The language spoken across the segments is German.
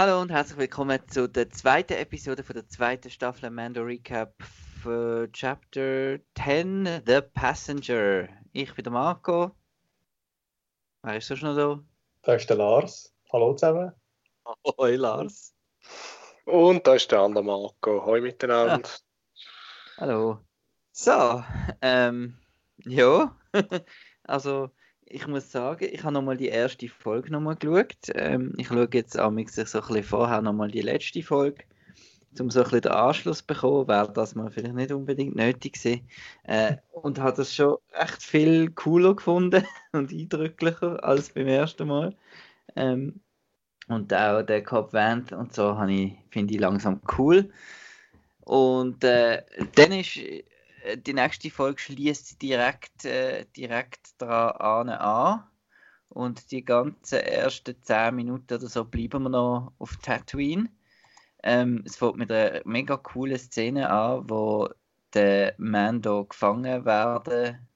Hallo und herzlich willkommen zu der zweiten Episode von der zweiten Staffel Mando Recap für Chapter 10 The Passenger. Ich bin der Marco. Wer ist sonst noch da? Da ist der Lars. Hallo zusammen. Hoi Lars. Und da ist der andere Marco. Hoi miteinander. Hallo. So, ähm, ja, also ich muss sagen, ich habe nochmal die erste Folge nochmal geschaut. Ähm, ich schaue jetzt amix so ein bisschen vorher nochmal die letzte Folge, um so ein bisschen den Anschluss zu bekommen, wäre das mal vielleicht nicht unbedingt nötig gewesen. Äh, und habe das schon echt viel cooler gefunden und eindrücklicher als beim ersten Mal. Ähm, und auch der Cop Vant und so ich, finde ich langsam cool. Und äh, dann ist die nächste Folge schließt direkt, äh, direkt daran an. Und die ganzen ersten 10 Minuten oder so bleiben wir noch auf Tatooine. Ähm, es fängt mit einer mega coolen Szene an, wo der Mando gefangen werden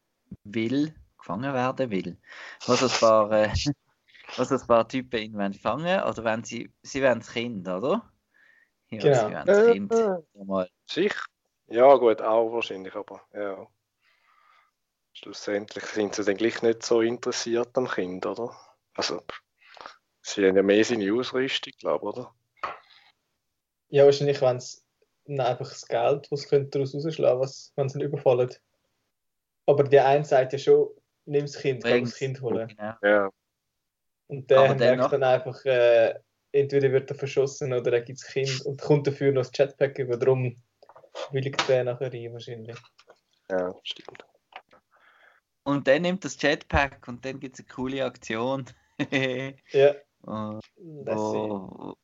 will. Gefangen werden will. Was ein paar, äh, was ein paar Typen ihn fangen oder wenn sie, sie wollen das Kind, oder? Ja, genau. sie wollen das Kind. Äh, mal. Sicher. Ja, gut, auch wahrscheinlich, aber ja. Schlussendlich sind sie dann gleich nicht so interessiert am Kind, oder? Also, sie haben ja mehr seine Ausrüstung, glaube ich, oder? Ja, wahrscheinlich, wenn es einfach das Geld, was sie daraus rausschlagen was, wenn sie ihn überfallen. Aber die eine sagt ja schon, nimm das Kind, kann das Kind holen. Genau. Ja. Und der merkt dann einfach, äh, entweder wird er verschossen oder er gibt das Kind und kommt dafür noch das Jetpack über. Darum willigt der nachher rein wahrscheinlich. Ja, stimmt. Und dann nimmt das Jetpack und dann gibt es eine coole Aktion. ja. Und, wo,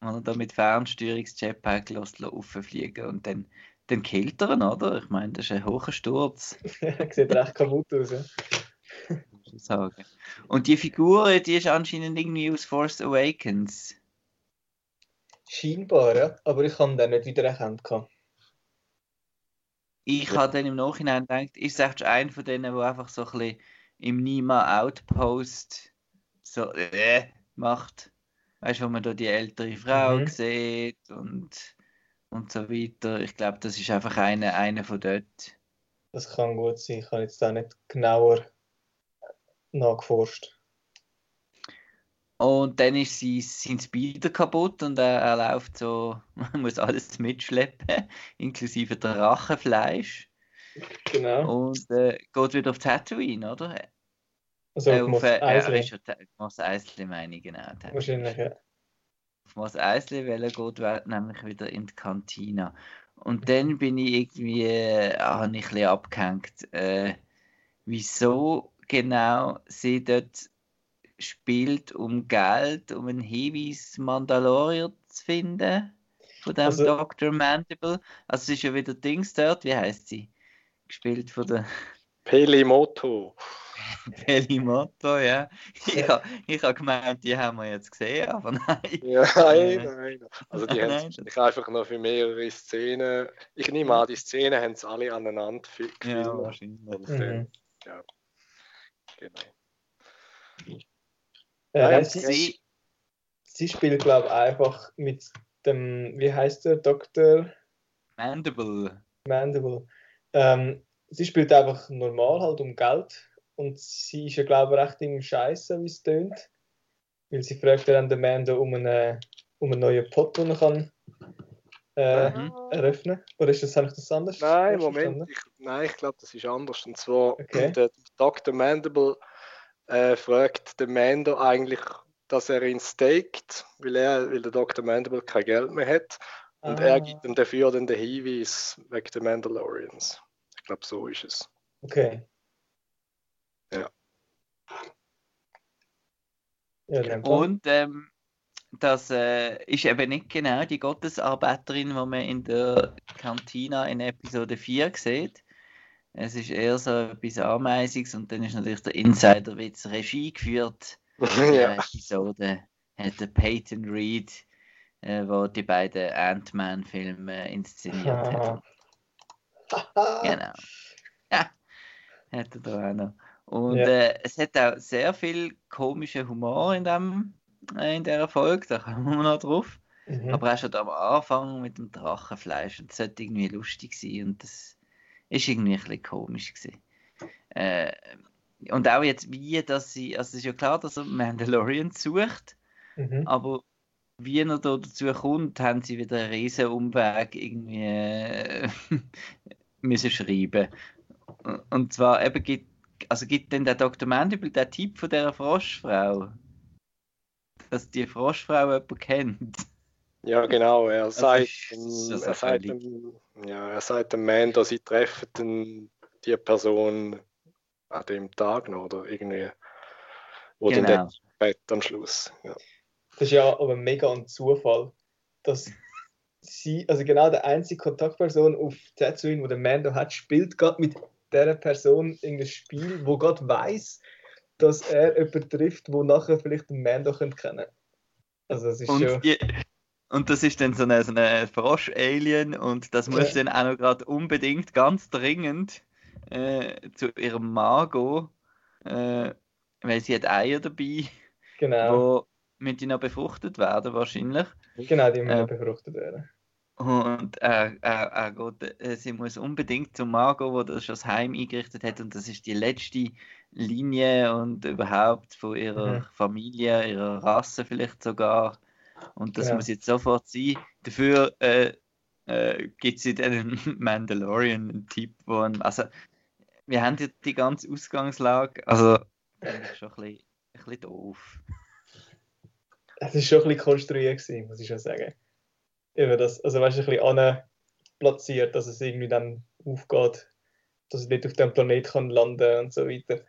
wo da mit Fernsteuerungs-Jetpack auffliegen und dann, dann killt er ihn, oder? Ich meine, das ist ein hoher Sturz. Sieht recht kaputt aus, ja. Sagen. Und die Figur, die ist anscheinend irgendwie aus Force Awakens. Scheinbar, ja. Aber ich habe den nicht wiedererkannt. Ich habe dann im Nachhinein gedacht, ist es einer von denen, der einfach so ein bisschen im Nima Outpost so äh, macht. Weißt du, wo man da die ältere Frau mhm. sieht und, und so weiter. Ich glaube, das ist einfach einer eine von dort. Das kann gut sein. Ich habe jetzt da nicht genauer nachgeforscht. Und dann ist sie, sind Speeder kaputt und er, er läuft so, man muss alles mitschleppen, inklusive der Rachenfleisch. Genau. Und äh, geht wieder auf Tatooine, oder? Also äh, auf Mos äh, Eisley. Äh, Mos Eisley meine ich, genau. Tatooine. Wahrscheinlich, ja. Auf Mos Eisley, weil er geht nämlich wieder in die Kantine. Und dann bin ich irgendwie, äh, habe ich ein bisschen abgehängt, äh, wieso genau sie dort spielt, um Geld, um einen Hinweis Mandalorier zu finden von dem also, Dr. Mandible. Also es ist ja wieder Dings dort, wie heißt sie? Gespielt von der Pelimoto. Pelimoto, ja. Ich habe ich ha gemeint, die haben wir jetzt gesehen, aber nein. Ja, nein, nein. Also die haben sich einfach noch für mehrere Szenen. Ich nehme an, die Szenen haben sie alle aneinander gefilmt. Ja, wahrscheinlich. Mhm. Ja, genau. Ja, ja, sie, sie spielt, glaube ich, einfach mit dem, wie heißt der, Dr. Mandible. Mandible. Ähm, sie spielt einfach normal halt um Geld und sie ist ja, glaube ich, recht im Scheiße, wie es tönt. Weil sie fragt dann den Mando um einen, um einen neuen Pot, den er kann äh, mhm. eröffnen. Oder ist das eigentlich das anders? Nein, Moment. Ich, nein, ich glaube, das ist anders. Und zwar okay. der Dr. Mandible äh, fragt der Mando eigentlich, dass er ihn staked, weil, er, weil der Dr. Mandible kein Geld mehr hat. Und ah. er gibt ihm dafür dann den Hinweis wegen der Mandalorians. Ich glaube, so ist es. Okay. Ja. ja und ähm, das äh, ist eben nicht genau die Gottesarbeiterin, die man in der Kantina in Episode 4 sieht, es ist eher so etwas Ameisiges und dann ist natürlich der Insider-Witz Regie geführt. ja. Episode hat der Peyton Reed, äh, wo die beiden Ant-Man-Filme inszeniert hat. genau. Ja, hat er da auch noch. Und ja. äh, es hat auch sehr viel komischen Humor in dem äh, in dieser Folge, da kommen wir noch drauf. Mhm. Aber auch schon am Anfang mit dem Drachenfleisch und das sollte irgendwie lustig sein und das ist irgendwie ein bisschen komisch gewesen. Äh, und auch jetzt wie, dass sie, also es ist ja klar, dass er Mandalorian sucht, Mhm. aber wie er da dazu kommt, haben sie wieder einen riesen Umweg irgendwie äh, müssen schreiben. Und zwar eben gibt, also gibt dann der Dr. Mandible der Typ von dieser Froschfrau, dass die Frostfrau jemanden kennt. Ja, genau. Er sagt, ist- er, sagt dem, ja, er sagt dem Mando, sie treffen die Person an dem Tag noch oder irgendwie, dann Genau. der Bett am Schluss. Ja. Das ist ja aber mega ein Zufall, dass sie, also genau der einzige Kontaktperson auf Tatooine, wo der Mando hat, spielt gerade mit dieser Person irgendein Spiel, wo gerade weiß, dass er jemanden trifft, wo nachher vielleicht den Mando könnte kennen. Also das ist Und, schon. die, und das ist dann so eine, so eine Frosch-Alien und das muss Ja. dann auch noch gerade unbedingt ganz dringend äh, zu ihrem gehen, äh, weil sie hat Eier dabei, Genau, wo mit ihnen befruchtet werden wahrscheinlich. genau, die müssen äh, befruchtet werden. Und er, er, er geht, äh, sie muss unbedingt zum gehen, wo das schon das Heim eingerichtet hat und das ist die letzte Linie und überhaupt von ihrer Mhm. Familie, ihrer Rasse vielleicht sogar. Und das Genau. muss jetzt sofort sein. Dafür äh, äh, gibt sie dann einen Mandalorian, einen Typ, wo ein, also wir haben jetzt die ganze Ausgangslage, also das ist schon ein bisschen, ein bisschen doof. Es ist schon ein bisschen konstruiert gewesen, muss ich schon sagen. Eben das, also weißt du, ein bisschen platziert, dass es irgendwie dann aufgeht, dass es nicht auf dem Planet kann landen und so weiter.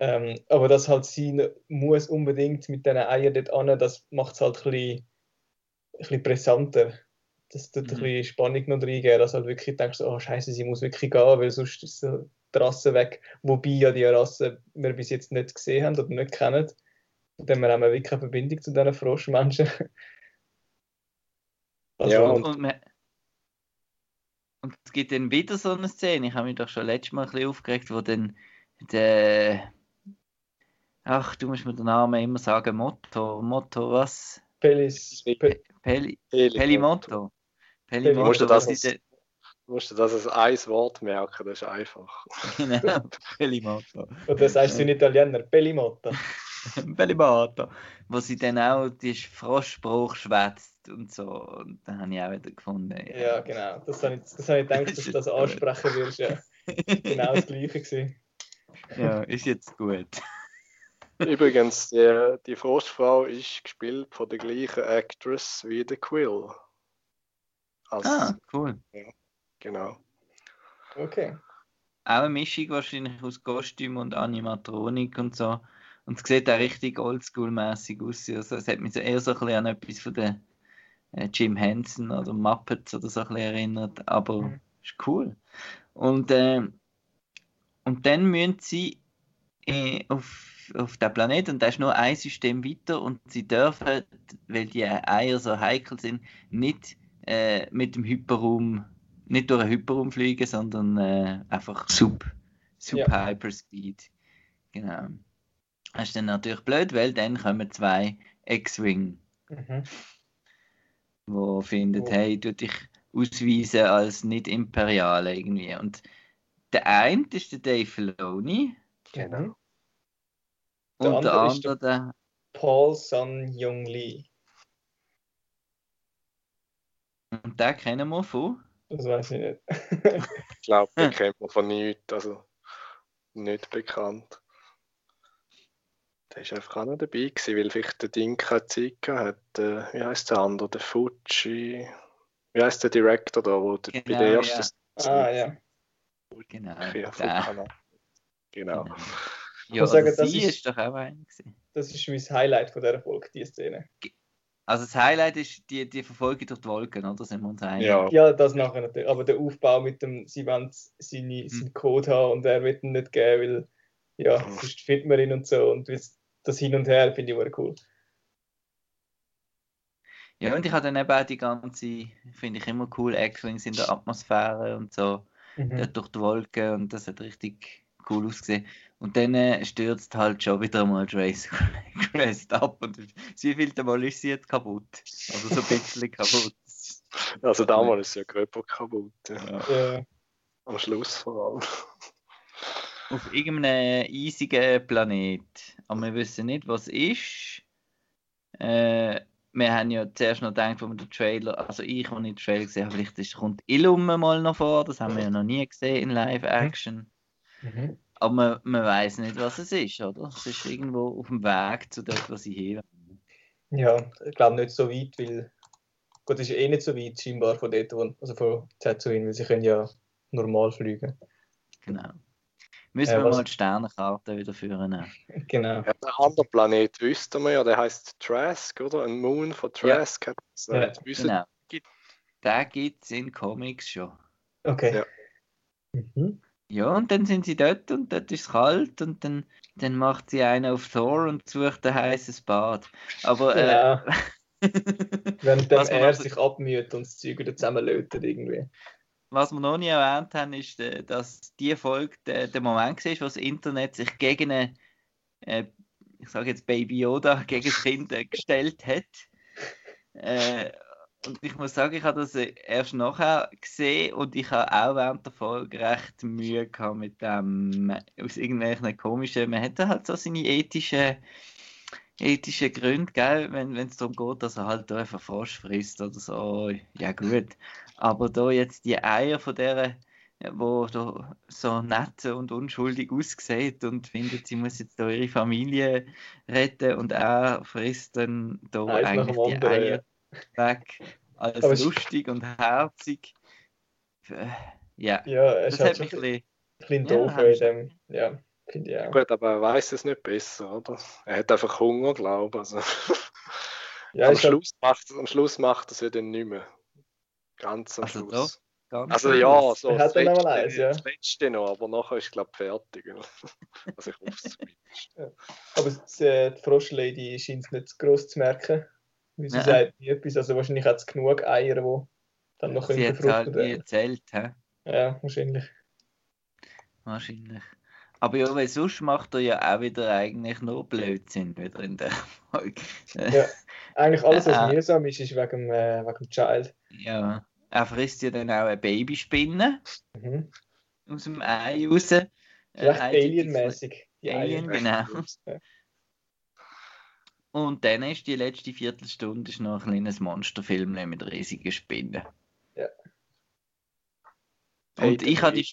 Ähm, aber dass halt sie muss unbedingt mit diesen Eiern dort an, das macht es halt ein bisschen, ein bisschen brisanter. Das tut ein Mhm. bisschen Spannung noch reingeben, dass halt wirklich denkst, oh Scheiße, sie muss wirklich gehen, weil sonst ist so die Rasse weg. Wobei ja die Rasse wir bis jetzt nicht gesehen haben oder nicht kennen. Und dann haben wir wirklich eine Verbindung zu diesen Froschmenschen. Also, Ja, Und, und- und, man- und es gibt dann wieder so eine Szene, ich habe mich doch schon letztes Mal ein bisschen aufgeregt, wo dann der. Ach, du musst mir den Namen immer sagen, Motto, Motto, was? Pelis, Pe Peli, Pelimotto. Pelimotto, Pelimotto, Musst du was das Du musst dir das als ein Wort merken, das ist einfach. Genau, Pelimotto. oder sagst du in Italiener, Pelimotta. Pelimotto. Wo sie dann auch die Froschspruch schwätzt und so. Und dann habe ich auch wieder gefunden. Ja, genau. Das habe ich, das habe ich gedacht, dass du das ansprechen wirst. Ja. Genau das Gleiche gewesen. ja, ist jetzt gut. Übrigens, die, die Frostfrau ist gespielt von der gleichen Actress wie der Quill. Also, Ah, cool. genau. Okay. Auch eine Mischung wahrscheinlich aus Kostüm und Animatronik und so. Und es sieht auch richtig oldschool-mäßig aus. Also es hat mich so eher so ein bisschen an etwas von der äh, Jim Henson oder Muppets oder so ein bisschen erinnert. Aber Mhm. ist cool. Und, äh, und dann müssen sie äh, auf, auf den Planet und da ist nur ein System weiter und sie dürfen, weil die Eier so heikel sind, nicht äh, mit dem Hyperraum, nicht durch einen Hyperraum fliegen, sondern äh, einfach Sub, Sub Ja. Hyperspeed. Genau. Das ist dann natürlich blöd, weil dann kommen zwei X-Wing, Mhm. wo findet, Oh. hey, du dich ausweisen als nicht Imperiale irgendwie. Und der eine ist der Dave Filoni Genau. Der und der andere ist der Paul Sun Young Lee. Und den kennen wir von. Das weiß ich nicht. Ich glaube, den kennt man von nichts, also nicht bekannt. Der ist einfach auch noch dabei gewesen, weil vielleicht der Ding keine Zeit gehabt hat. Äh, wie heißt der andere? Der Fuji. Wie heißt der Director da, wo der, bei Genau, der ersten ah, ja. Genau. Kanal. Genau. Genau. Ja, sagen, das sie ist- ist doch auch gewesen. Das ist mein Highlight von dieser Folge, diese Szene. Also das Highlight ist die, die Verfolgung durch die Wolken, oder? Sind wir uns einig? Ja, Ja, das nachher natürlich. Aber der Aufbau mit dem, sie wollen seine, seinen Code haben und er wird ihn nicht geben, weil ja, Mhm. sonst findet man ihn und so. Und das- Hin und Her finde ich immer cool. Ja, und ich habe dann eben auch die ganze, finde ich immer cool, X-Wings in der Atmosphäre und so, Mhm. durch die Wolken und das hat richtig cool ausgesehen. Und dann äh, stürzt halt schon wieder mal Trace Crest ab. Und wie viel Mal ist sie jetzt kaputt? Also so ein bisschen kaputt. Also damals ist ja Körper kaputt. Ja. ja. Am Schluss vor allem. Auf irgendeinem eisigen Planet. Aber wir wissen nicht, was ist. Äh, wir haben ja zuerst noch gedacht, wo wir den Trailer, also ich, als ich den Trailer gesehen habe, vielleicht ist, kommt Illum mal noch vor, das haben wir ja noch nie gesehen in Live-Action. Mhm. Aber man, man weiß nicht, was es ist, oder? Es ist irgendwo auf dem Weg zu dort, was ich hier Ja, ich glaube nicht so weit, weil gut, es ist eh nicht so weit scheinbar von dort, wo, also von Tatooine, weil sie können ja normal fliegen. Genau. Müssen ja, wir mal die Sternenkarte wieder führen. Genau. Ja, der andere Planet wüssten wir ja, der heißt Trask, oder? Ein Moon von Trask. Ja. Ja. Genau. Den gibt es in Comics schon. Okay. Ja. Mhm. Ja, und dann sind sie dort und dort ist es kalt und dann, dann macht sie einen auf Thor und sucht ein heißes Bad. Aber. Äh, ja. Äh, Während er sich abmüht und das Zeug wieder zusammenlötet irgendwie was wir noch nie erwähnt haben, ist, äh, dass die Folge der, der Moment war, wo das Internet sich gegen eine, äh, ich sage jetzt Baby Yoda, gegen das Kind äh, gestellt hat. Äh, und ich muss sagen, ich habe das erst nachher gesehen und ich habe auch während der Folge recht Mühe gehabt mit dem, aus irgendwelchen komischen, man hätte halt so seine ethischen, ethischen Gründe, gell, wenn es darum geht, dass er halt einfach Frosch frisst oder so, ja gut. Aber da jetzt die Eier von der, wo da so nett und unschuldig aussieht und findet, sie muss jetzt da ihre Familie retten und er frisst dann da Eins eigentlich die Eier weg als Aber lustig und herzig. Äh, ja, ja es das hat mich ein bisschen, bisschen doof ja, in dem, ja, finde ich auch. Gut, aber er weiß es nicht besser, oder? Er hat einfach Hunger, glaube ich. Also. Ja, am, Schluss macht, am Schluss macht er es ja dann nicht mehr. Ganz am also Schluss. Da, also ja, so das, letzte, eins, ja. das letzte noch, aber nachher ist glaube ich fertig. also ich hoffe es zumindest. Ja. Aber die, äh, die Froschlady scheint es nicht groß zu merken. Wie sie ja. sagt nie etwas. Also wahrscheinlich hat es genug Eier, die dann noch sie befruchtet halt werden. Sie erzählt, hä? Ja, wahrscheinlich. Wahrscheinlich. Aber ja, weil sonst macht er ja auch wieder eigentlich nur Blödsinn wieder in der Folge. ja, eigentlich alles, was äh, mühsam ist, ist wegen, äh, wegen dem Child. Ja, er frisst ja dann auch eine Babyspinne mhm. aus dem Ei raus. Recht äh, alienmäßig. Alien, genau. Und dann ist die letzte Viertelstunde ist noch ein kleines Monsterfilm mit riesigen Spinnen. Ja. Und ich habe die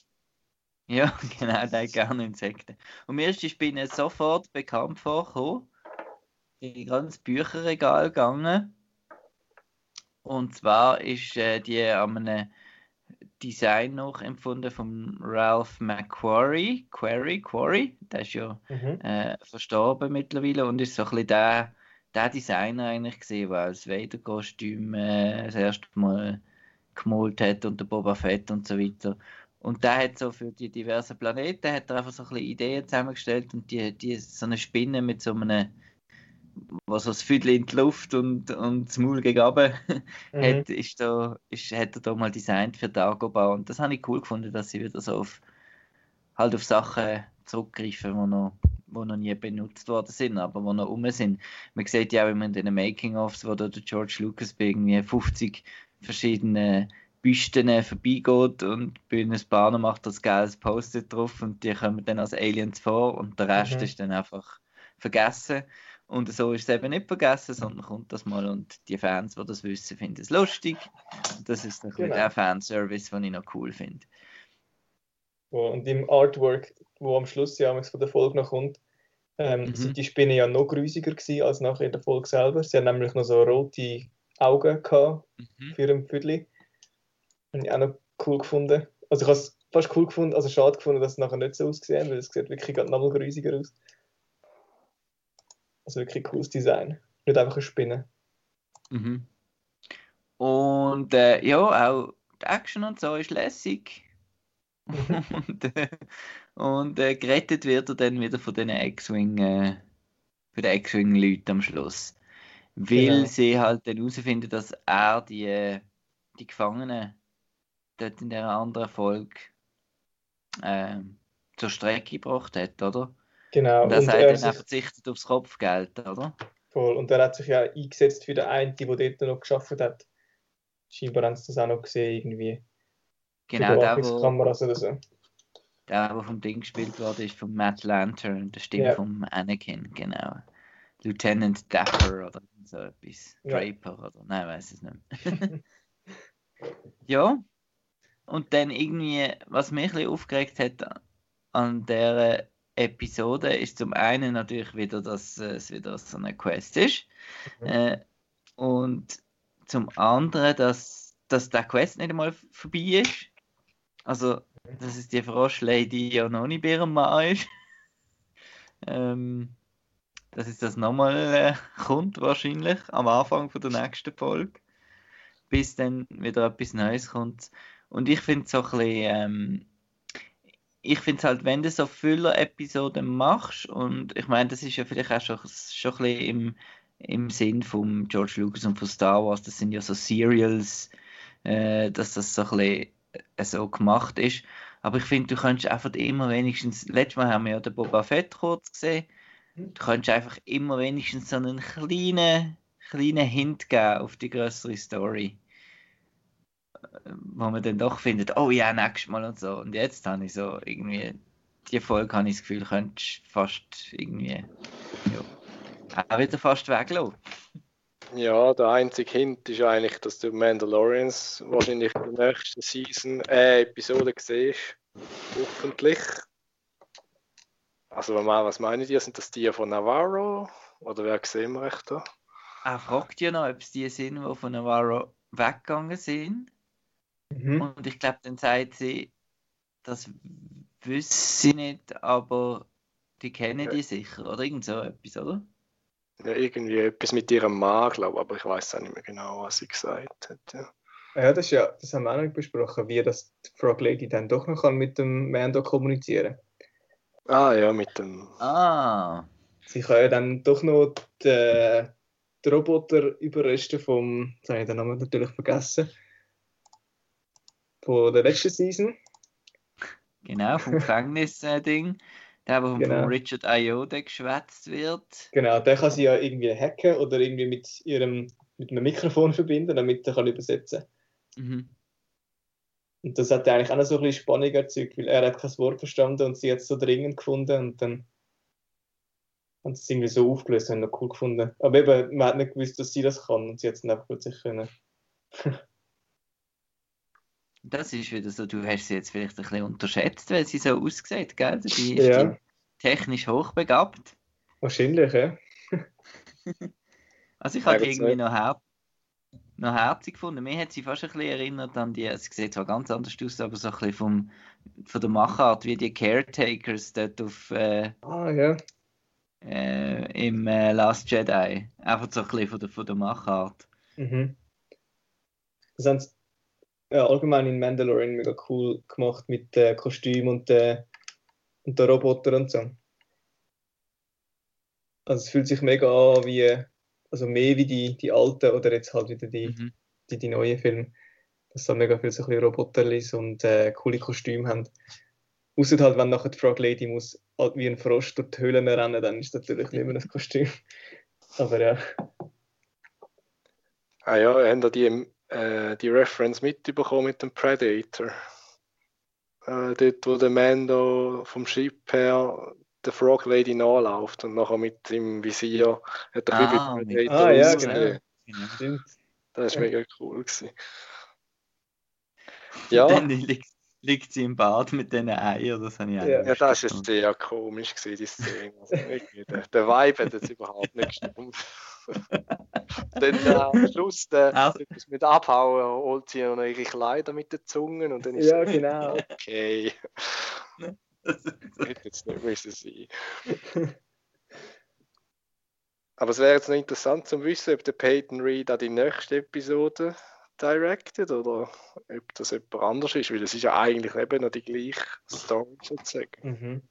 ja, genau, der gerne Insekten. Und mir ist die Spinne sofort bekannt vorgekommen. In ganz Bücherregal gegangen. Und zwar ist äh, die an einem Design noch empfunden von Ralph McQuarrie. Quarry, Quarry, der ist ja mhm. äh, verstorben mittlerweile und ist so ein bisschen der, der Designer eigentlich gesehen, der als Vader-Kostüm äh, das erste Mal gemalt hat und der Boba Fett und so weiter. Und der hat so für die diversen Planeten hat er einfach so ein bisschen Ideen zusammengestellt und die, die so eine Spinne mit so einem was das Viertel in die Luft und, und das Maul gegen mhm. hat, ist da, ist, hat er da mal designt für Dagobah und das habe ich cool gefunden, dass sie wieder so auf halt auf Sachen zurückgreifen, die noch, wo noch nie benutzt worden sind, aber die noch rum sind. Man sieht ja auch immer in den Making-ofs, wo da der George Lucas bei irgendwie 50 verschiedene Büsten vorbeigeht und Bühnes Bahner macht das geiles Post drauf und die kommen dann als Aliens vor und der Rest mhm. ist dann einfach vergessen. Und so ist es eben nicht vergessen, sondern kommt das mal und die Fans, die das wissen, finden es lustig. Das ist ein genau. der Fanservice, den ich noch cool finde. Und im Artwork, wo am Schluss ja von der Folge noch kommt, ähm, mhm. sind die Spinnen ja noch grüsiger gewesen als nachher in der Folge selber. Sie haben nämlich noch so rote Augen gehabt mhm. für ein Viertel. Habe ich auch noch cool gefunden. Also ich habe es fast cool gefunden, also schade gefunden, dass es nachher nicht so ausgesehen weil es sieht wirklich noch mal grüsiger aus. Also wirklich cooles Design. Nicht einfach eine Spinne. Mhm. Und äh, ja, auch die Action und so ist lässig. Mhm. und äh, und äh, gerettet wird er dann wieder von den X-Wing, äh, von den X-Wing-Leuten am Schluss. Weil genau. sie halt dann herausfinden, dass er die, äh, die Gefangenen dort in der anderen Folge äh, zur Strecke gebracht hat, oder? Genau. Und er sagt dann, er verzichtet aufs Kopfgeld, oder? Voll. Und er hat sich ja eingesetzt für den einen, der dort noch geschafft hat. Scheinbar haben sie das auch noch gesehen, irgendwie. Genau, der, wo, Kameras oder so. der, der vom Ding gespielt wurde, ist von Matt Lantern, der Stimme ja. vom Anakin, genau. Lieutenant Dapper oder so etwas. Ja. Draper oder, nein, weiß es nicht. ja. Und dann irgendwie, was mich ein bisschen aufgeregt hat an der Episode, ist zum einen natürlich wieder, dass es wieder so eine Quest ist. Mhm. Äh, und zum anderen, dass, dass der Quest nicht einmal vorbei ist. Also, dass es die Froschlady ja noch nicht bei ihrem Mann ist. ähm, dass es das nochmal äh, kommt, wahrscheinlich, am Anfang von der nächsten Folge. Bis dann wieder etwas Neues kommt. Und ich finde es so ein bisschen. Ähm, ich finde es halt, wenn du so Füller-Episoden machst, und ich meine, das ist ja vielleicht auch schon, schon ein bisschen im, im Sinn von George Lucas und von Star Wars, das sind ja so Serials, äh, dass das so ein bisschen äh, so gemacht ist. Aber ich finde, du könntest einfach immer wenigstens, letztes Mal haben wir ja den Boba Fett kurz gesehen, du könntest einfach immer wenigstens so einen kleinen, kleinen Hint geben auf die größere Story. Wo man dann doch findet, oh ja, nächstes Mal und so. Und jetzt habe ich so irgendwie, die Folge habe ich das Gefühl, könntest fast irgendwie, ja, auch wieder fast weglassen. Ja, der einzige Hint ist eigentlich, dass du Mandalorians wahrscheinlich in der nächsten Season, äh, Episode siehst. Hoffentlich. Also, was meinen die? Sind das die von Navarro? Oder wer sehen wir echt da? Er fragt ja noch, ob es die sind, die von Navarro weggegangen sind. Mhm. Und ich glaube, dann sagt sie, das wüsste sie nicht, aber die kennen die sicher, oder? Irgend so etwas, oder? Ja, irgendwie etwas mit ihrem Mann, glaube aber ich weiß auch nicht mehr genau, was sie gesagt hat. Ja. Ja, das, ist ja, das haben wir auch noch besprochen, wie das die Frog Lady dann doch noch kann mit dem Mando kommunizieren Ah ja, mit dem. Ah. Sie kann ja dann doch noch die, die Roboter-Überreste vom, jetzt habe ich den Namen natürlich vergessen, von der letzten Season. Genau, vom Gefängnis-Ding. Der, wo genau. von Richard Ayoade geschwätzt wird. Genau, der kann sie ja irgendwie hacken oder irgendwie mit ihrem mit einem Mikrofon verbinden, damit er kann übersetzen kann. Mhm. Und das hat eigentlich auch noch so ein bisschen Spannung erzeugt, weil er hat kein Wort verstanden und sie hat es so dringend gefunden und dann sie es irgendwie so aufgelöst und noch cool gefunden. Aber eben, man hat nicht gewusst, dass sie das kann und sie hat es dann einfach plötzlich können. Das ist wieder so, du hast sie jetzt vielleicht ein bisschen unterschätzt, weil sie so aussieht, gell? Die ist ja. technisch hochbegabt. Wahrscheinlich, ja. also ich habe die irgendwie noch, her noch herzig gefunden. Mir hat sie fast ein bisschen erinnert an die, es sieht zwar ganz anders aus, aber so ein bisschen vom, von der Machart, wie die Caretakers dort auf... Äh, ah, ja. Äh, im äh, Last Jedi. Einfach so ein bisschen von der, von der Machart. Mhm. Das haben ja, allgemein in Mandalorian mega cool gemacht mit äh, Kostüm und, äh, und den Roboter und so. Also es fühlt sich mega an wie, also mehr wie die, die alten oder jetzt halt wieder die, mhm. die, die neuen Filme. Dass da mega viel so ein Roboterlis und äh, coole Kostüme haben. Außer halt, wenn nachher die Frog Lady muss halt wie ein Frosch durch die Höhlen rennen, dann ist das natürlich nicht mehr ein Kostüm. Aber ja. Ah ja, haben da die äh, die Reference mitbekommen mit dem Predator. Äh, dort, wo der Mando vom Schiff her der Frog Lady nachläuft und nachher mit dem Visier hat er ah, Predator ah, ja, genau. genau. Das war mega cool. Gewesen. Ja. Dann liegt, liegt sie im Bad mit diesen Eiern, das habe ich ja. ja, das war sehr komisch, gewesen, die Szene. Also, der, der Vibe hat jetzt überhaupt nicht gestimmt. dann äh, am Schluss äh, also. mit abhauen, holt sie noch ihre Kleider mit den Zungen und dann ist Ja, genau. Okay. das hätte jetzt nicht müssen sein. Aber es wäre jetzt noch interessant zu wissen, ob der Peyton Reed auch die nächste Episode directed oder ob das jemand anders ist, weil es ist ja eigentlich eben noch die gleiche Story sozusagen. Mhm.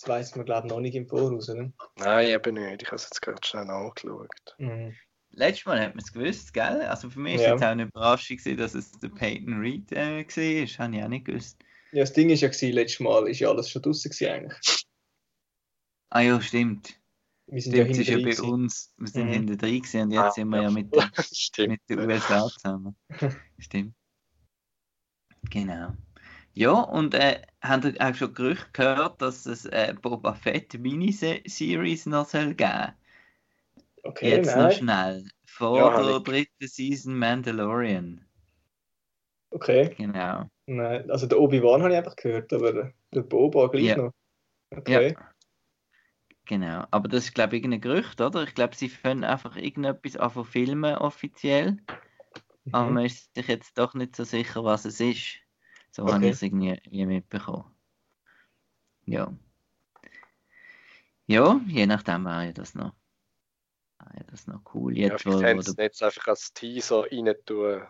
Das weiß man, glaube ich, noch nicht im Voraus, oder? Nein, eben nicht. Ich habe es jetzt gerade schnell angeschaut. Mhm. Letztes Mal hat man es gewusst, gell? Also für mich ja. ist es auch eine Überraschung, gewesen, dass es der Peyton Reed äh, war. Das habe ich auch nicht gewusst. Ja, das Ding ist ja gewesen, letztes Mal ist ja alles schon draußen eigentlich. Ah ja, stimmt. Wir sind Stimmt, ja bei uns, wir sind Mhm. hinter drin gewesen und jetzt Ah, sind wir ja ja. mit, mit den USA zusammen. Stimmt. Genau. Ja, und äh, habt ihr auch schon Gerüchte gehört, dass es äh, Boba Fett Miniseries noch soll geben? Okay, Jetzt noch nein. schnell. Vor Ja, der dritten Season Mandalorian. Okay, Genau. nein. Also der Obi-Wan habe ich einfach gehört, aber der Boba gleich Ja. noch. Okay. Genau. Aber das ist, glaube ich, irgendein Gerücht, oder? Ich glaube, sie fangen einfach irgendetwas an von filmen offiziell. Aber Mhm. man ist sich jetzt doch nicht so sicher, was es ist. So habe Okay. ich es irgendwie irgendwie mitbekommen. Ja. Ja, je nachdem wäre ja das noch, wäre ja das noch cool. Ja, Jetzt, wo, vielleicht wo der, es jetzt einfach als Teaser rein tun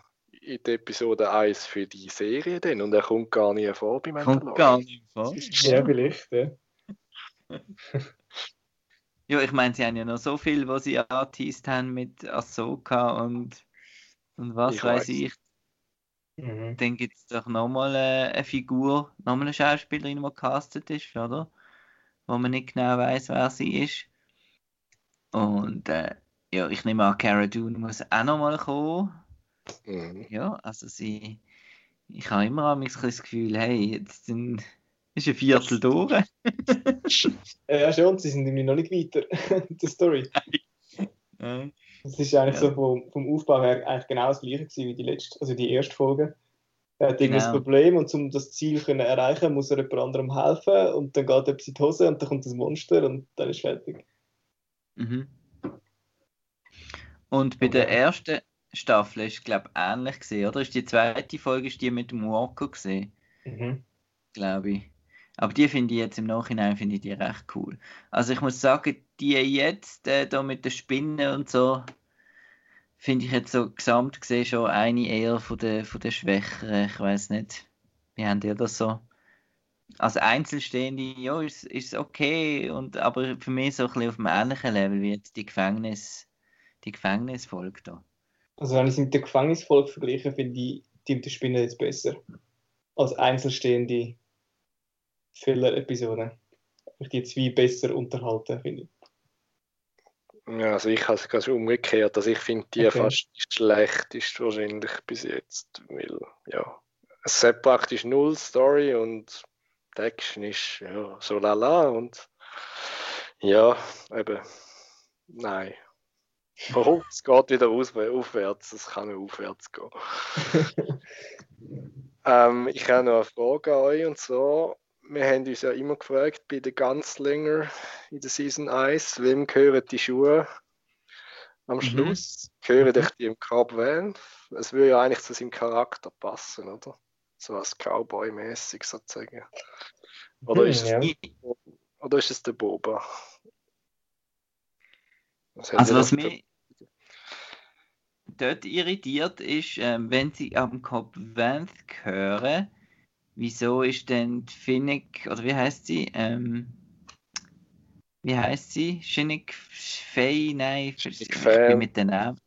in die Episode 1 für die Serie dann und er kommt gar nicht vor bei kommt gar nicht vor. Ja, vielleicht, ja. Ja, ich meine, sie haben ja noch so viel, was sie angeteased haben mit Ahsoka und, und was Ich weiß weiß. ich. Mhm. Dann gibt es doch nochmal äh, eine Figur, nochmal eine Schauspielerin, die gecastet ist, oder? Wo man nicht genau weiß, wer sie ist. Und äh, ja, ich nehme an, Cara Dune muss auch nochmal kommen. Mhm. Ja, also sie. Ich habe immer am das Gefühl, hey, jetzt sind, ist ein Viertel durch. Ja, schon, sie sind irgendwie noch nicht weiter der Story. Ja. Es ist eigentlich Ja. so vom, vom Aufbau her eigentlich genau das gleiche gewesen wie die letzte, also die erste Folge. Er hat irgendein Genau. Problem und um das Ziel können erreichen, muss er jemand anderem helfen und dann geht etwas in die Hose und dann kommt das Monster und dann ist fertig. Mhm. Und bei der ersten Staffel ist glaube ich ähnlich gesehen, oder? Ist die zweite Folge ist die mit dem Walker gesehen, Mhm. glaube ich. Aber die finde ich jetzt im Nachhinein finde ich die recht cool. Also ich muss sagen, die jetzt äh, da mit den Spinnen und so finde ich jetzt so gesamt gesehen schon eine eher von der von der schwächeren. Ich weiß nicht, wie habt ihr das so? Als Einzelstehende, ja, ist, ist okay, und, aber für mich so ein bisschen auf einem ähnlichen Level wie jetzt die Gefängnis, die Gefängnisfolge da. Also wenn ich es mit der Gefängnisfolge vergleiche, finde ich die mit der Spinne jetzt besser. Als einzelstehende Filler-Episode. Ich die wie besser unterhalten, finde ich. Ja, also ich habe es gerade umgekehrt. Also ich finde die Okay. fast die schlechteste wahrscheinlich bis jetzt. Weil, ja, es hat praktisch null Story und die Action ist ja, so lala und ja, eben, nein. Oh, es geht wieder aufwärts, es kann nur aufwärts gehen. ähm, ich habe noch eine Frage an euch und zwar, wir haben uns ja immer gefragt bei den Gunslinger in der Season 1, wem gehören die Schuhe am Mhm. Schluss? Gehören euch die im Carb Van? Es würde ja eigentlich zu seinem Charakter passen, oder? So als Cowboy-mäßig sozusagen. Oder ist, es, Ja. oder ist es der Boba? Was Also was mich dort irritiert ist, ähm, wenn sie am Cobb Vanth hören, wieso ist denn die Finnick, oder wie heißt sie? Ähm, wie heißt sie? Shinnick Fey? Nein, ich bin mit den Namen.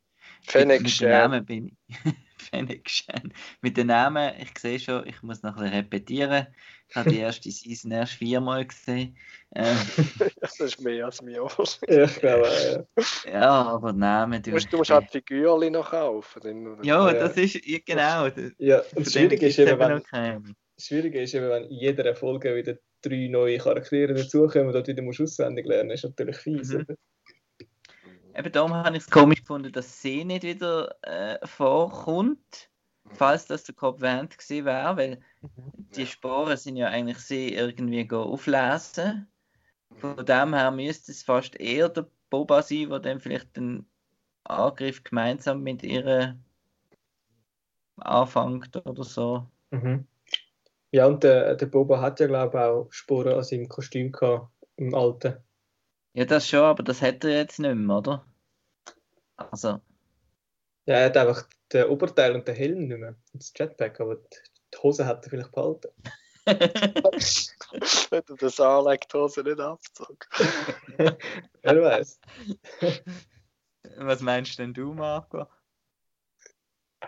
Fennec mit den Shan. Namen bin ich. Fennec Shan. Mit den Namen, ich sehe schon, ich muss noch ein bisschen repetieren. Ich habe die erste Season erst viermal gesehen. Ähm, Das ist mehr als mir. Ja, ja. ja, aber Namen Du musst, du musst halt Figürchen noch kaufen. Dann, Ja, Ja. das ist ja, genau. das- ja, das Schwierige ist, eben, wenn, Schwierige ist eben, wenn in jeder Folge wieder drei neue Charaktere dazukommen und dort wieder musst auswendig lernen, ist natürlich fies. Mhm. oder? Eben darum habe ich es komisch gefunden, dass sie nicht wieder äh, vorkommt, falls das der Cobb Vant gewesen wäre, weil die Sporen sind ja eigentlich sie irgendwie auflesen. Von dem her müsste es fast eher der Boba sein, der dann vielleicht den Angriff gemeinsam mit ihr anfängt oder so. Mhm. Ja, und der, der Boba hat ja, glaube ich, auch Spuren an seinem Kostüm gehabt, im Alten. Ja, das schon, aber das hätte er jetzt nicht mehr, oder? Also, Ja, er hat einfach den Oberteil und den Helm nicht mehr. Und das Jetpack, aber die, die Hose hat er vielleicht behalten. Wenn du das anlegt, die Hose nicht abzogen. Wer weiß. was meinst denn du, Marco?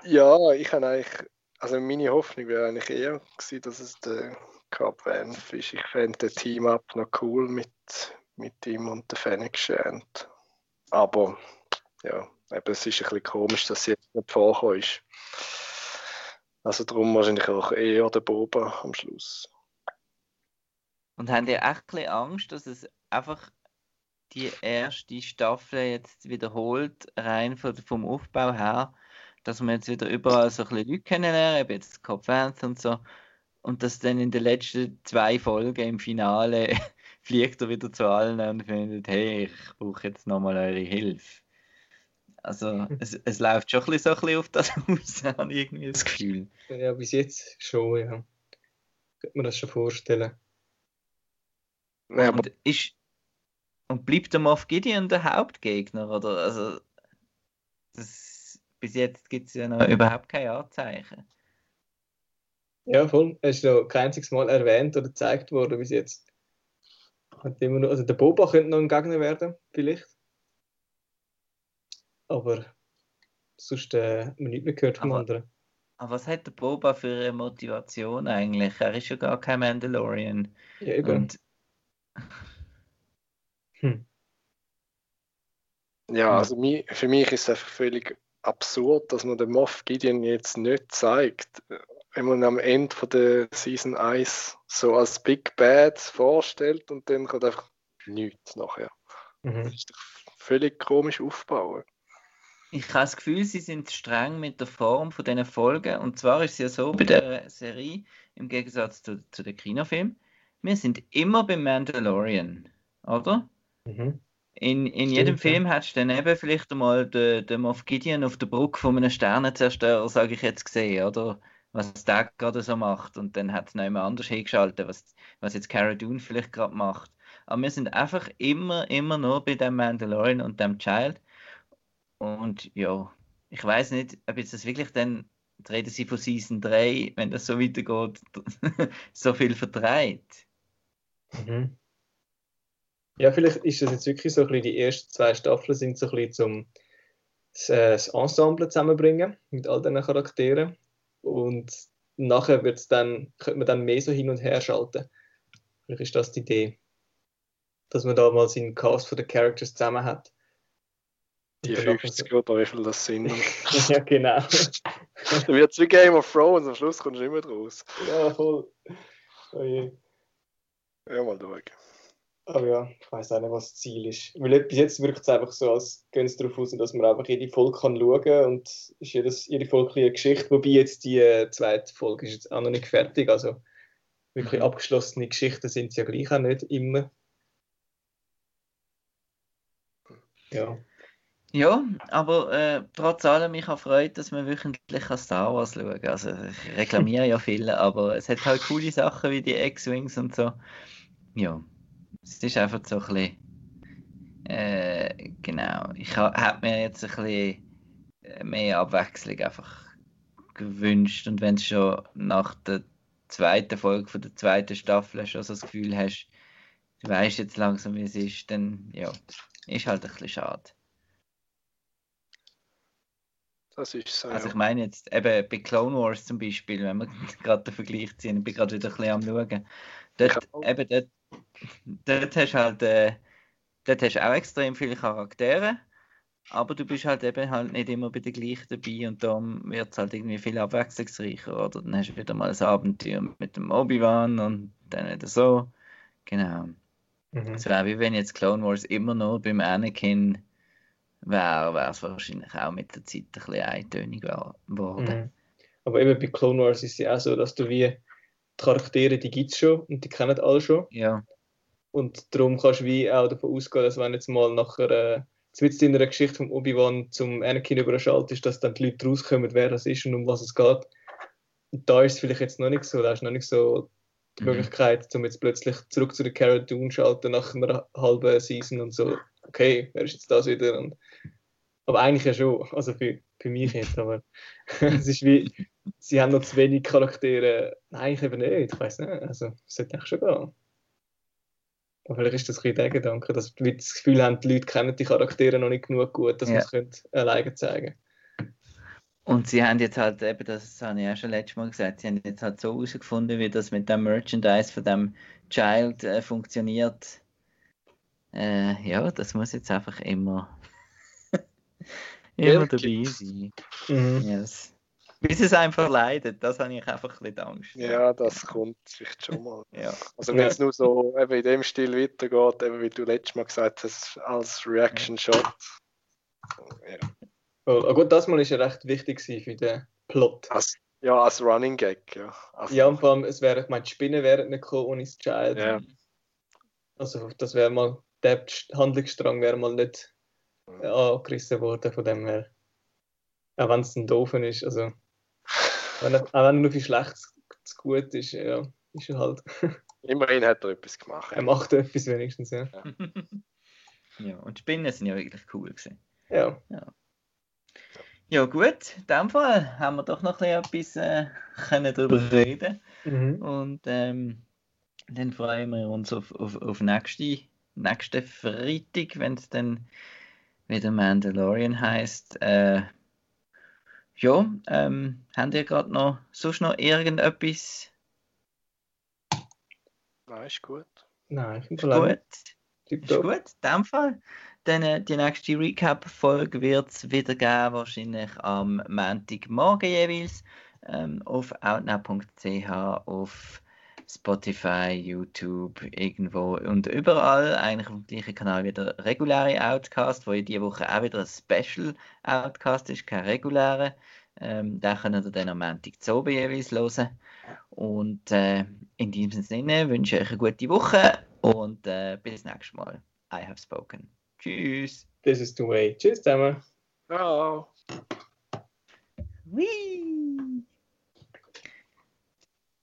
Ja, ich habe eigentlich also meine Hoffnung wäre eigentlich eher gewesen, dass es der Cup Vanf ist. Ich fände den Team-Up noch cool mit, mit ihm und der Phoenix Shant. Aber ja, eben, es ist ein bisschen komisch, dass sie jetzt nicht vorgekommen ist. Also darum wahrscheinlich auch eher der Boba am Schluss. Und haben ihr echt ein Angst, dass es einfach die erste Staffel jetzt wiederholt, rein vom Aufbau her, dass wir jetzt wieder überall so ein bisschen Leute kennenlernen, eben jetzt Kopfwärts und so, und dass dann in den letzten zwei Folgen im Finale fliegt er wieder zu allen und findet, hey, ich brauche jetzt nochmal eure Hilfe. Also es, es läuft schon ein bisschen so ein bisschen auf das aus, habe ich irgendwie das Gefühl. Ja, bis jetzt schon, ja. Könnte man das schon vorstellen. Ja, und, ist, und bleibt der Moff Gideon der Hauptgegner? Oder? Also, das, bis jetzt gibt es ja noch überhaupt keine Anzeichen. Ja, voll. Er ist noch kein einziges Mal erwähnt oder gezeigt worden bis jetzt. Hat immer noch, also der Boba könnte noch ein Gegner werden, vielleicht. Aber sonst äh, hat man nichts mehr gehört vom aber, anderen. Aber was hat der Boba für eine Motivation eigentlich? Er ist ja gar kein Mandalorian. Ja, eben. Und... Hm. Ja, also für mich ist es einfach völlig absurd, dass man den Moff Gideon jetzt nicht zeigt. Wenn man am Ende von der Season 1 so als Big Bad vorstellt und dann kommt einfach nichts nachher. Mhm. Das ist doch völlig komisch aufbauen ich habe das Gefühl, sie sind streng mit der Form von diesen Folgen. Und zwar ist es ja so bei der Serie, im Gegensatz zu, zu den Kinofilmen, wir sind immer beim Mandalorian, oder? Mhm. In, in jedem Film ja. hast du dann eben vielleicht einmal den, den Moff Gideon auf der Brücke von einem Sternenzerstörer, sage ich jetzt, gesehen, oder? Was der gerade so macht. Und dann hat es noch jemand anders hingeschaltet, was, was jetzt Cara Dune vielleicht gerade macht. Aber wir sind einfach immer, immer nur bei dem Mandalorian und dem Child. Und ja, ich weiß nicht, ob jetzt das wirklich dann, reden sie von Season 3, wenn das so weitergeht, so viel vertreibt. Mhm. Ja, vielleicht ist das jetzt wirklich so ein bisschen, die ersten zwei Staffeln sind so ein bisschen zum das, äh, das Ensemble zusammenbringen mit all diesen Charakteren. Und nachher wird's dann, könnte man dann mehr so hin und her schalten. Vielleicht ist das die Idee. Dass man da mal seinen Cast von den Characters zusammen hat. Die 50 oder wie viel das sind. ja, genau. Dann wird es wie Game of Thrones, am Schluss kommst du immer draus. Ja, voll. Oh je. Ja, mal schauen. Aber ja, ich weiß auch nicht, was das Ziel ist. Weil bis jetzt wirkt es einfach so, als gehen es darauf aus, dass man einfach jede Folge kann schauen kann und ist jedes, jede Folge eine Geschichte, wobei jetzt die äh, zweite Folge ist jetzt auch noch nicht fertig, also wirklich abgeschlossene Geschichten sind es ja gleich auch nicht immer. Ja. Ja, aber äh, trotz allem, ich habe Freude, dass wir wöchentlich an Star Wars schauen. Also ich reklamiere ja viele, aber es hat halt coole Sachen wie die X-Wings und so. Ja, es ist einfach so ein bisschen, äh, genau, ich habe hab mir jetzt ein bisschen äh, mehr Abwechslung einfach gewünscht und wenn du schon nach der zweiten Folge von der zweiten Staffel schon so das Gefühl hast, du weißt jetzt langsam, wie es ist, dann ja, ist halt ein bisschen schade. Das ist so. Also ich meine jetzt eben bei Clone Wars zum Beispiel, wenn wir gerade den Vergleich ziehen, ich bin gerade wieder ein bisschen am schauen. Dort, eben, dort, dort hast halt, äh, dort hast auch extrem viele Charaktere, aber du bist halt eben halt nicht immer bei den gleichen dabei und darum wird es halt irgendwie viel abwechslungsreicher, oder? Dann hast du wieder mal ein Abenteuer mit dem Obi-Wan und dann wieder so. Genau. Mhm. Es wäre wie wenn jetzt Clone Wars immer nur beim Anakin wäre es wahrscheinlich auch mit der Zeit ein bisschen eintönig geworden. Mhm. Aber eben bei Clone Wars ist es ja auch so, dass du wie Charaktere, die gibt es schon und die kennen alle schon. Ja. Und darum kannst du wie auch davon ausgehen, dass wenn jetzt mal nachher äh, in einer Geschichte vom Obi-Wan zum Anakin überschaltet, dass dann die Leute rauskommen, wer das ist und um was es geht. Und da ist es vielleicht jetzt noch nicht so, da ist noch nicht so die mhm. Möglichkeit, um jetzt plötzlich zurück zu der Cara Dune schalten nach einer halben Season und so, okay, wer ist jetzt das wieder? Und, aber eigentlich ja schon, also für, für mich jetzt, aber es ist wie, sie haben noch zu wenig Charaktere. Nein, eigentlich eben nicht, ich weiß nicht, also es sollte eigentlich schon gehen. Aber vielleicht ist das ein der Gedanke, dass wir das Gefühl haben, die Leute kennen die Charaktere noch nicht genug gut, dass ja. man es alleine zeigen Und sie haben jetzt halt eben, das habe ich auch schon letztes Mal gesagt, sie haben jetzt halt so herausgefunden, wie das mit dem Merchandise von dem Child äh, funktioniert. Äh, ja, das muss jetzt einfach immer, immer dabei sein. Mhm. Yes. Bis es einfach leidet, das habe ich einfach ein bisschen Angst. Ja, das kommt vielleicht schon mal. ja. Also wenn es nur so eben in dem Stil weitergeht, eben wie du letztes Mal gesagt hast, als Reaction-Shot. Ja. Oh, gut, das Mal ist ja recht wichtig für den Plot. Als, ja, als Running Gag, ja. Als ja, und vor allem, es wäre, ich meine, die Spinnen wären nicht gekommen ohne das Child. Ja. Also das wäre mal, der Handlungsstrang wäre mal nicht angerissen worden von dem her. Auch wenn es ein doofen ist, also wenn er, auch wenn er nur viel schlecht zu gut ist, ja, ist er halt. Immerhin hat er etwas gemacht. Er macht etwas wenigstens, ja. Ja, ja und Spinnen sind ja wirklich cool gewesen. Ja. ja. Ja gut, in dem Fall haben wir doch noch etwas äh, können darüber reden mhm. und ähm, dann freuen wir uns auf, auf, auf nächste, nächste Freitag, wenn es dann wieder Mandalorian heißt. Äh, ja, ähm, habt ihr gerade noch sonst noch irgendetwas? Nein, ist gut. Nein, ich finde gut. Ist gut, in dem Fall. Dann äh, die nächste Recap-Folge wird es wieder geben, wahrscheinlich am Montagmorgen jeweils, ähm, auf outnow.ch, auf Spotify, YouTube, irgendwo und überall, eigentlich auf dem gleichen Kanal wie der reguläre Outcast, wo ja diese Woche auch wieder ein Special Outcast ist, kein regulärer. Ähm, den könnt ihr dann am Montag zu oben jeweils hören. Und äh, in diesem Sinne wünsche ich euch eine gute Woche und äh, bis nächstes Mal. I have spoken. Tschüss. This is the way. Tschüss zusammen. Ciao. Whee!